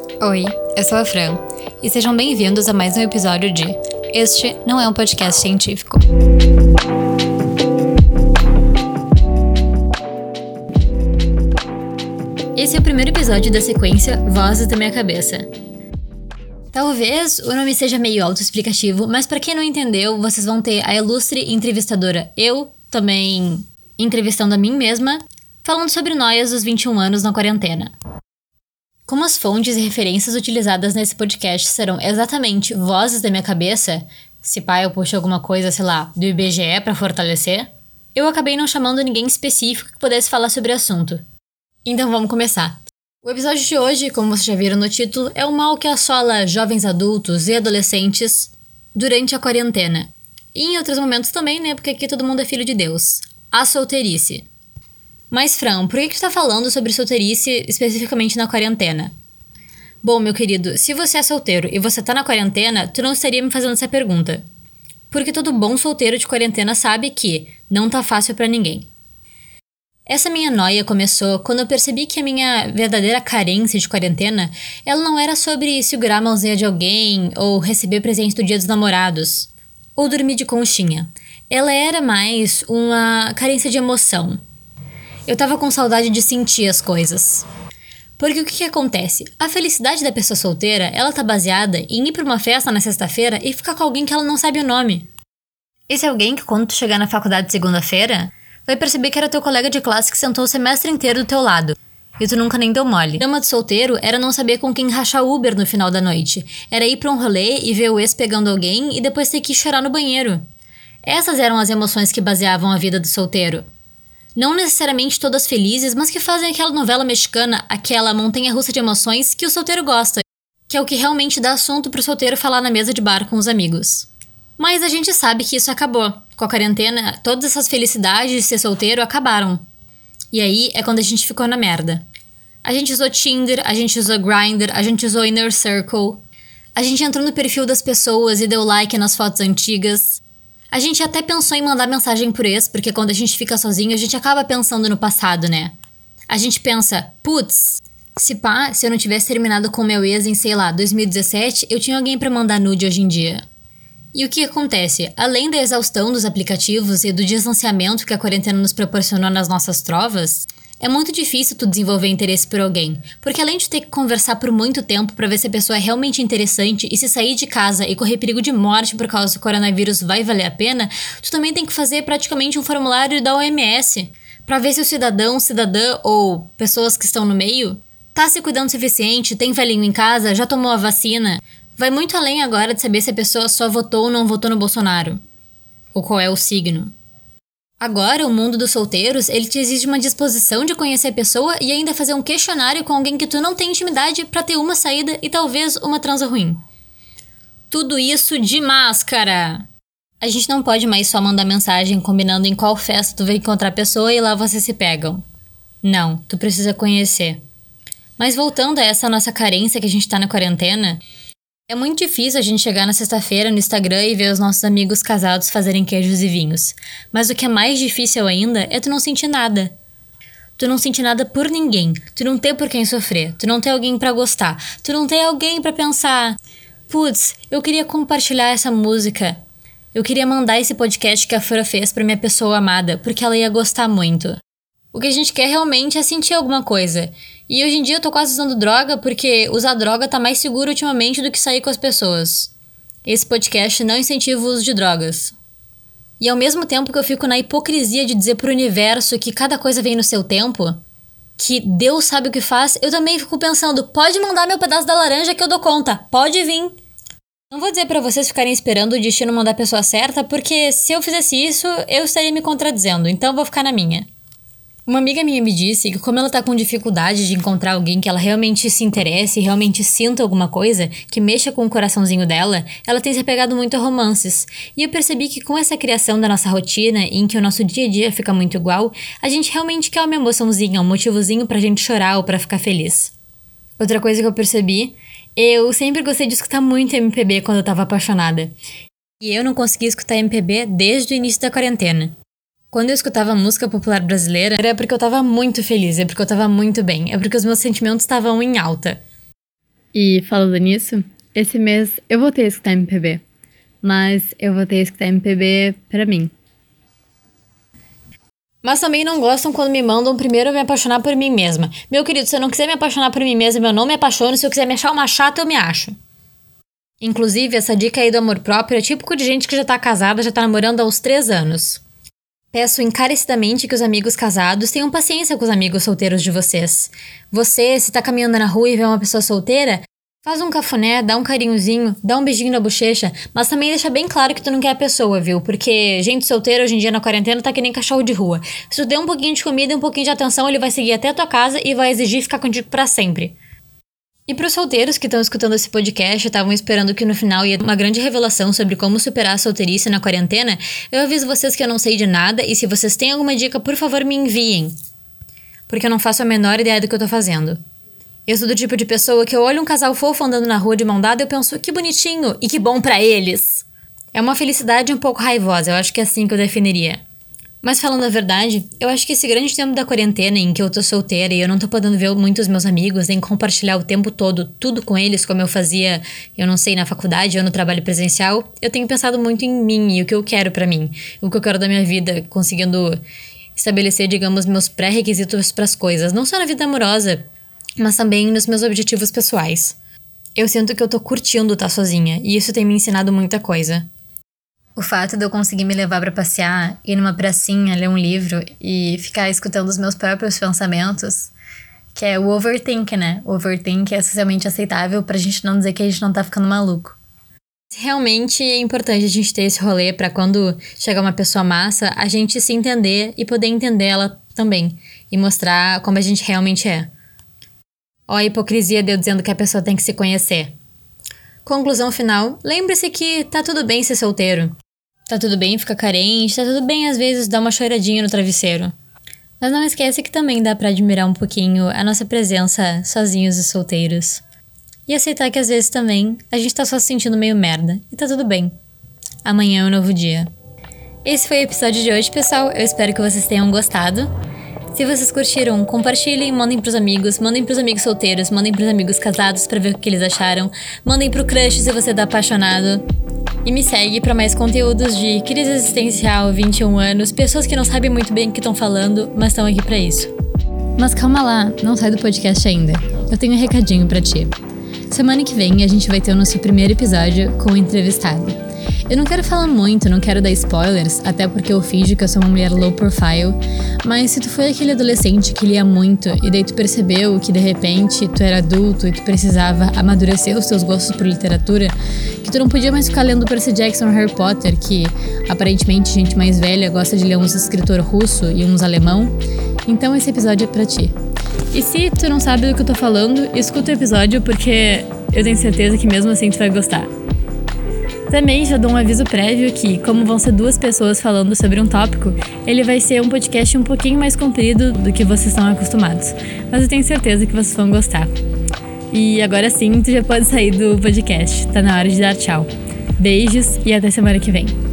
Oi, eu sou a Fran e sejam bem-vindos a mais um episódio de Este não é um podcast científico. Esse é o primeiro episódio da sequência Vozes da Minha Cabeça. Talvez o nome seja meio autoexplicativo, mas para quem não entendeu, vocês vão ter a ilustre entrevistadora eu, também entrevistando a mim mesma, falando sobre noias dos 21 anos na quarentena. Como as fontes e referências utilizadas nesse podcast serão exatamente vozes da minha cabeça, se pai eu puxo alguma coisa, sei lá, do IBGE para fortalecer, eu acabei não chamando ninguém específico que pudesse falar sobre o assunto. Então vamos começar. O episódio de hoje, como vocês já viram no título, é o mal que assola jovens adultos e adolescentes durante a quarentena. E em outros momentos também, né? Porque aqui todo mundo é filho de Deus. A solteirice. Mas, Fran, por que, que tu tá falando sobre solteirice especificamente na quarentena? Bom, meu querido, se você é solteiro e você tá na quarentena, tu não estaria me fazendo essa pergunta. Porque todo bom solteiro de quarentena sabe que não tá fácil para ninguém. Essa minha noia começou quando eu percebi que a minha verdadeira carência de quarentena, ela não era sobre segurar a mãozinha de alguém ou receber presente do dia dos namorados ou dormir de conchinha. Ela era mais uma carência de emoção, eu tava com saudade de sentir as coisas. Porque o que, que, acontece? A felicidade da pessoa solteira, ela tá baseada em ir pra uma festa na sexta-feira e ficar com alguém que ela não sabe o nome. Esse alguém que quando tu chegar na faculdade segunda-feira, vai perceber que era teu colega de classe que sentou o semestre inteiro do teu lado. E tu nunca nem deu mole. Drama de solteiro era não saber com quem rachar Uber no final da noite. Era ir pra um rolê e ver o ex pegando alguém e depois ter que chorar no banheiro. Essas eram as emoções que baseavam a vida do solteiro não necessariamente todas felizes, mas que fazem aquela novela mexicana, aquela montanha russa de emoções que o solteiro gosta, que é o que realmente dá assunto pro solteiro falar na mesa de bar com os amigos. Mas a gente sabe que isso acabou. Com a quarentena, todas essas felicidades de ser solteiro acabaram. E aí é quando a gente ficou na merda. A gente usou Tinder, a gente usou Grindr, a gente usou Inner Circle. A gente entrou no perfil das pessoas e deu like nas fotos antigas. A gente até pensou em mandar mensagem por ex, porque quando a gente fica sozinho, a gente acaba pensando no passado, né? A gente pensa, putz, se pá, se eu não tivesse terminado com meu ex em, sei lá, 2017, eu tinha alguém para mandar nude hoje em dia. E o que acontece? Além da exaustão dos aplicativos e do distanciamento que a quarentena nos proporcionou nas nossas trovas, é muito difícil tu desenvolver interesse por alguém, porque além de ter que conversar por muito tempo para ver se a pessoa é realmente interessante e se sair de casa e correr perigo de morte por causa do coronavírus vai valer a pena, tu também tem que fazer praticamente um formulário da OMS para ver se o cidadão, cidadã ou pessoas que estão no meio tá se cuidando o suficiente, tem velhinho em casa, já tomou a vacina. Vai muito além agora de saber se a pessoa só votou ou não votou no Bolsonaro. Ou qual é o signo. Agora, o mundo dos solteiros, ele te exige uma disposição de conhecer a pessoa e ainda fazer um questionário com alguém que tu não tem intimidade para ter uma saída e talvez uma transa ruim. Tudo isso de máscara. A gente não pode mais só mandar mensagem combinando em qual festa tu vai encontrar a pessoa e lá vocês se pegam. Não, tu precisa conhecer. Mas voltando a essa nossa carência que a gente tá na quarentena, é muito difícil a gente chegar na sexta-feira no Instagram e ver os nossos amigos casados fazerem queijos e vinhos. Mas o que é mais difícil ainda é tu não sentir nada. Tu não sentir nada por ninguém. Tu não ter por quem sofrer. Tu não ter alguém para gostar. Tu não ter alguém para pensar. Putz, eu queria compartilhar essa música. Eu queria mandar esse podcast que a Fura fez pra minha pessoa amada, porque ela ia gostar muito. O que a gente quer realmente é sentir alguma coisa. E hoje em dia eu tô quase usando droga porque usar droga tá mais seguro ultimamente do que sair com as pessoas. Esse podcast não incentiva o uso de drogas. E ao mesmo tempo que eu fico na hipocrisia de dizer pro universo que cada coisa vem no seu tempo, que Deus sabe o que faz, eu também fico pensando, pode mandar meu pedaço da laranja que eu dou conta, pode vir. Não vou dizer para vocês ficarem esperando o destino mandar a pessoa certa, porque se eu fizesse isso, eu estaria me contradizendo, então vou ficar na minha. Uma amiga minha me disse que, como ela tá com dificuldade de encontrar alguém que ela realmente se interesse realmente sinta alguma coisa, que mexa com o coraçãozinho dela, ela tem se apegado muito a romances. E eu percebi que com essa criação da nossa rotina, em que o nosso dia a dia fica muito igual, a gente realmente quer uma emoçãozinha, um motivozinho pra gente chorar ou pra ficar feliz. Outra coisa que eu percebi, eu sempre gostei de escutar muito MPB quando eu tava apaixonada. E eu não consegui escutar MPB desde o início da quarentena. Quando eu escutava música popular brasileira, era porque eu tava muito feliz, é porque eu tava muito bem, é porque os meus sentimentos estavam em alta. E falando nisso, esse mês eu voltei a escutar MPB. Mas eu voltei a escutar MPB pra mim. Mas também não gostam quando me mandam primeiro me apaixonar por mim mesma. Meu querido, se eu não quiser me apaixonar por mim mesma, eu não me apaixono. Se eu quiser me achar uma chata, eu me acho. Inclusive, essa dica aí do amor próprio é típico de gente que já tá casada, já tá namorando há uns três anos. Peço encarecidamente que os amigos casados tenham paciência com os amigos solteiros de vocês. Você, se tá caminhando na rua e vê uma pessoa solteira, faz um cafuné, dá um carinhozinho, dá um beijinho na bochecha, mas também deixa bem claro que tu não quer a pessoa, viu? Porque gente solteira hoje em dia na quarentena tá que nem cachorro de rua. Se tu der um pouquinho de comida e um pouquinho de atenção, ele vai seguir até a tua casa e vai exigir ficar contigo para sempre. E para os solteiros que estão escutando esse podcast estavam esperando que no final ia uma grande revelação sobre como superar a solteirice na quarentena, eu aviso vocês que eu não sei de nada e se vocês têm alguma dica, por favor, me enviem. Porque eu não faço a menor ideia do que eu tô fazendo. Eu sou do tipo de pessoa que eu olho um casal fofo andando na rua de mão dada e eu penso que bonitinho e que bom para eles. É uma felicidade um pouco raivosa, eu acho que é assim que eu definiria. Mas falando a verdade, eu acho que esse grande tempo da quarentena em que eu tô solteira e eu não tô podendo ver muitos meus amigos, nem compartilhar o tempo todo tudo com eles, como eu fazia, eu não sei, na faculdade ou no trabalho presencial, eu tenho pensado muito em mim e o que eu quero para mim, o que eu quero da minha vida, conseguindo estabelecer, digamos, meus pré-requisitos para as coisas, não só na vida amorosa, mas também nos meus objetivos pessoais. Eu sinto que eu tô curtindo estar tá sozinha, e isso tem me ensinado muita coisa. O fato de eu conseguir me levar para passear, ir numa pracinha, ler um livro e ficar escutando os meus próprios pensamentos, que é o overthink, né? O overthink é socialmente aceitável pra gente não dizer que a gente não tá ficando maluco. Realmente é importante a gente ter esse rolê para quando chegar uma pessoa massa, a gente se entender e poder entender ela também e mostrar como a gente realmente é. Ó a hipocrisia de eu dizendo que a pessoa tem que se conhecer. Conclusão final: lembre-se que tá tudo bem ser solteiro. Tá tudo bem ficar carente, tá tudo bem às vezes dar uma choradinha no travesseiro. Mas não esquece que também dá para admirar um pouquinho a nossa presença sozinhos e solteiros. E aceitar que às vezes também a gente tá só se sentindo meio merda. E tá tudo bem. Amanhã é um novo dia. Esse foi o episódio de hoje, pessoal. Eu espero que vocês tenham gostado. Se vocês curtiram, compartilhem, mandem pros amigos, mandem pros amigos solteiros, mandem pros amigos casados para ver o que eles acharam, mandem pro crush se você tá apaixonado. E me segue para mais conteúdos de crise existencial, 21 anos, pessoas que não sabem muito bem o que estão falando, mas estão aqui para isso. Mas calma lá, não sai do podcast ainda. Eu tenho um recadinho para ti. Semana que vem a gente vai ter o nosso primeiro episódio com o entrevistado. Eu não quero falar muito, não quero dar spoilers, até porque eu finjo que eu sou uma mulher low profile, mas se tu foi aquele adolescente que lia muito e daí tu percebeu que de repente tu era adulto e tu precisava amadurecer os teus gostos por literatura, que tu não podia mais ficar lendo Percy Jackson ou Harry Potter, que aparentemente gente mais velha gosta de ler uns escritor russo e uns alemão, então esse episódio é para ti. E se tu não sabe do que eu tô falando, escuta o episódio porque eu tenho certeza que mesmo assim tu vai gostar. Também já dou um aviso prévio que, como vão ser duas pessoas falando sobre um tópico, ele vai ser um podcast um pouquinho mais comprido do que vocês estão acostumados. Mas eu tenho certeza que vocês vão gostar. E agora sim, tu já pode sair do podcast. Tá na hora de dar tchau. Beijos e até semana que vem.